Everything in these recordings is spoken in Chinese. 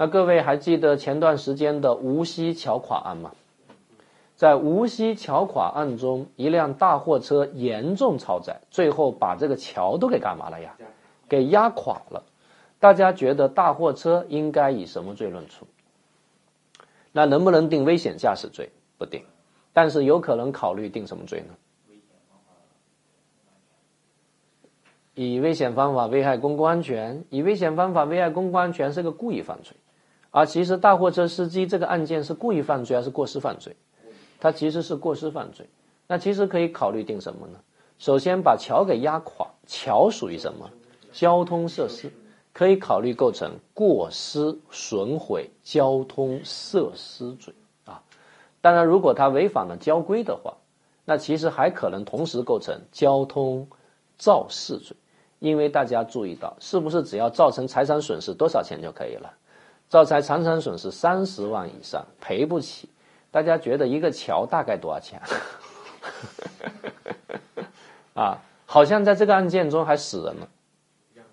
那各位还记得前段时间的无锡桥垮案吗？在无锡桥垮案中，一辆大货车严重超载，最后把这个桥都给干嘛了呀？给压垮了。大家觉得大货车应该以什么罪论处？那能不能定危险驾驶罪？不定，但是有可能考虑定什么罪呢？以危险方法危害公共安全，以危险方法危害公共安全是个故意犯罪，而其实大货车司机这个案件是故意犯罪还是过失犯罪？他其实是过失犯罪。那其实可以考虑定什么呢？首先把桥给压垮，桥属于什么？交通设施，可以考虑构成过失损毁交通设施罪啊。当然，如果他违反了交规的话，那其实还可能同时构成交通肇事罪。因为大家注意到，是不是只要造成财产损失多少钱就可以了？造成财产损失三十万以上赔不起。大家觉得一个桥大概多少钱？啊，好像在这个案件中还死人了，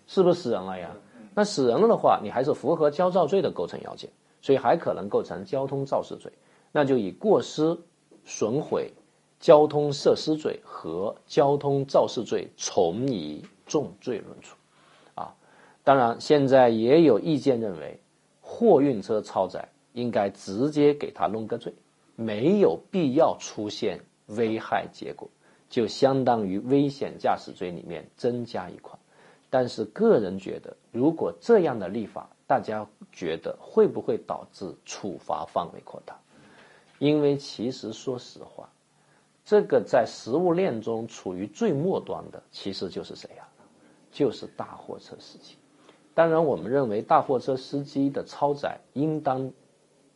是不是死人了呀？那死人了的话，你还是符合交肇罪的构成要件，所以还可能构成交通肇事罪，那就以过失损毁交通设施罪和交通肇事罪从一。重罪论处，啊，当然现在也有意见认为，货运车超载应该直接给他弄个罪，没有必要出现危害结果，就相当于危险驾驶罪里面增加一块。但是个人觉得，如果这样的立法，大家觉得会不会导致处罚范围扩大？因为其实说实话，这个在食物链中处于最末端的，其实就是谁呀？就是大货车司机，当然，我们认为大货车司机的超载应当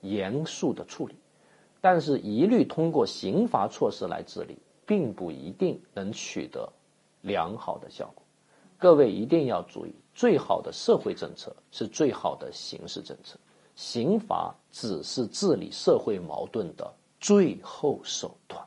严肃的处理，但是一律通过刑罚措施来治理，并不一定能取得良好的效果。各位一定要注意，最好的社会政策是最好的刑事政策，刑罚只是治理社会矛盾的最后手段。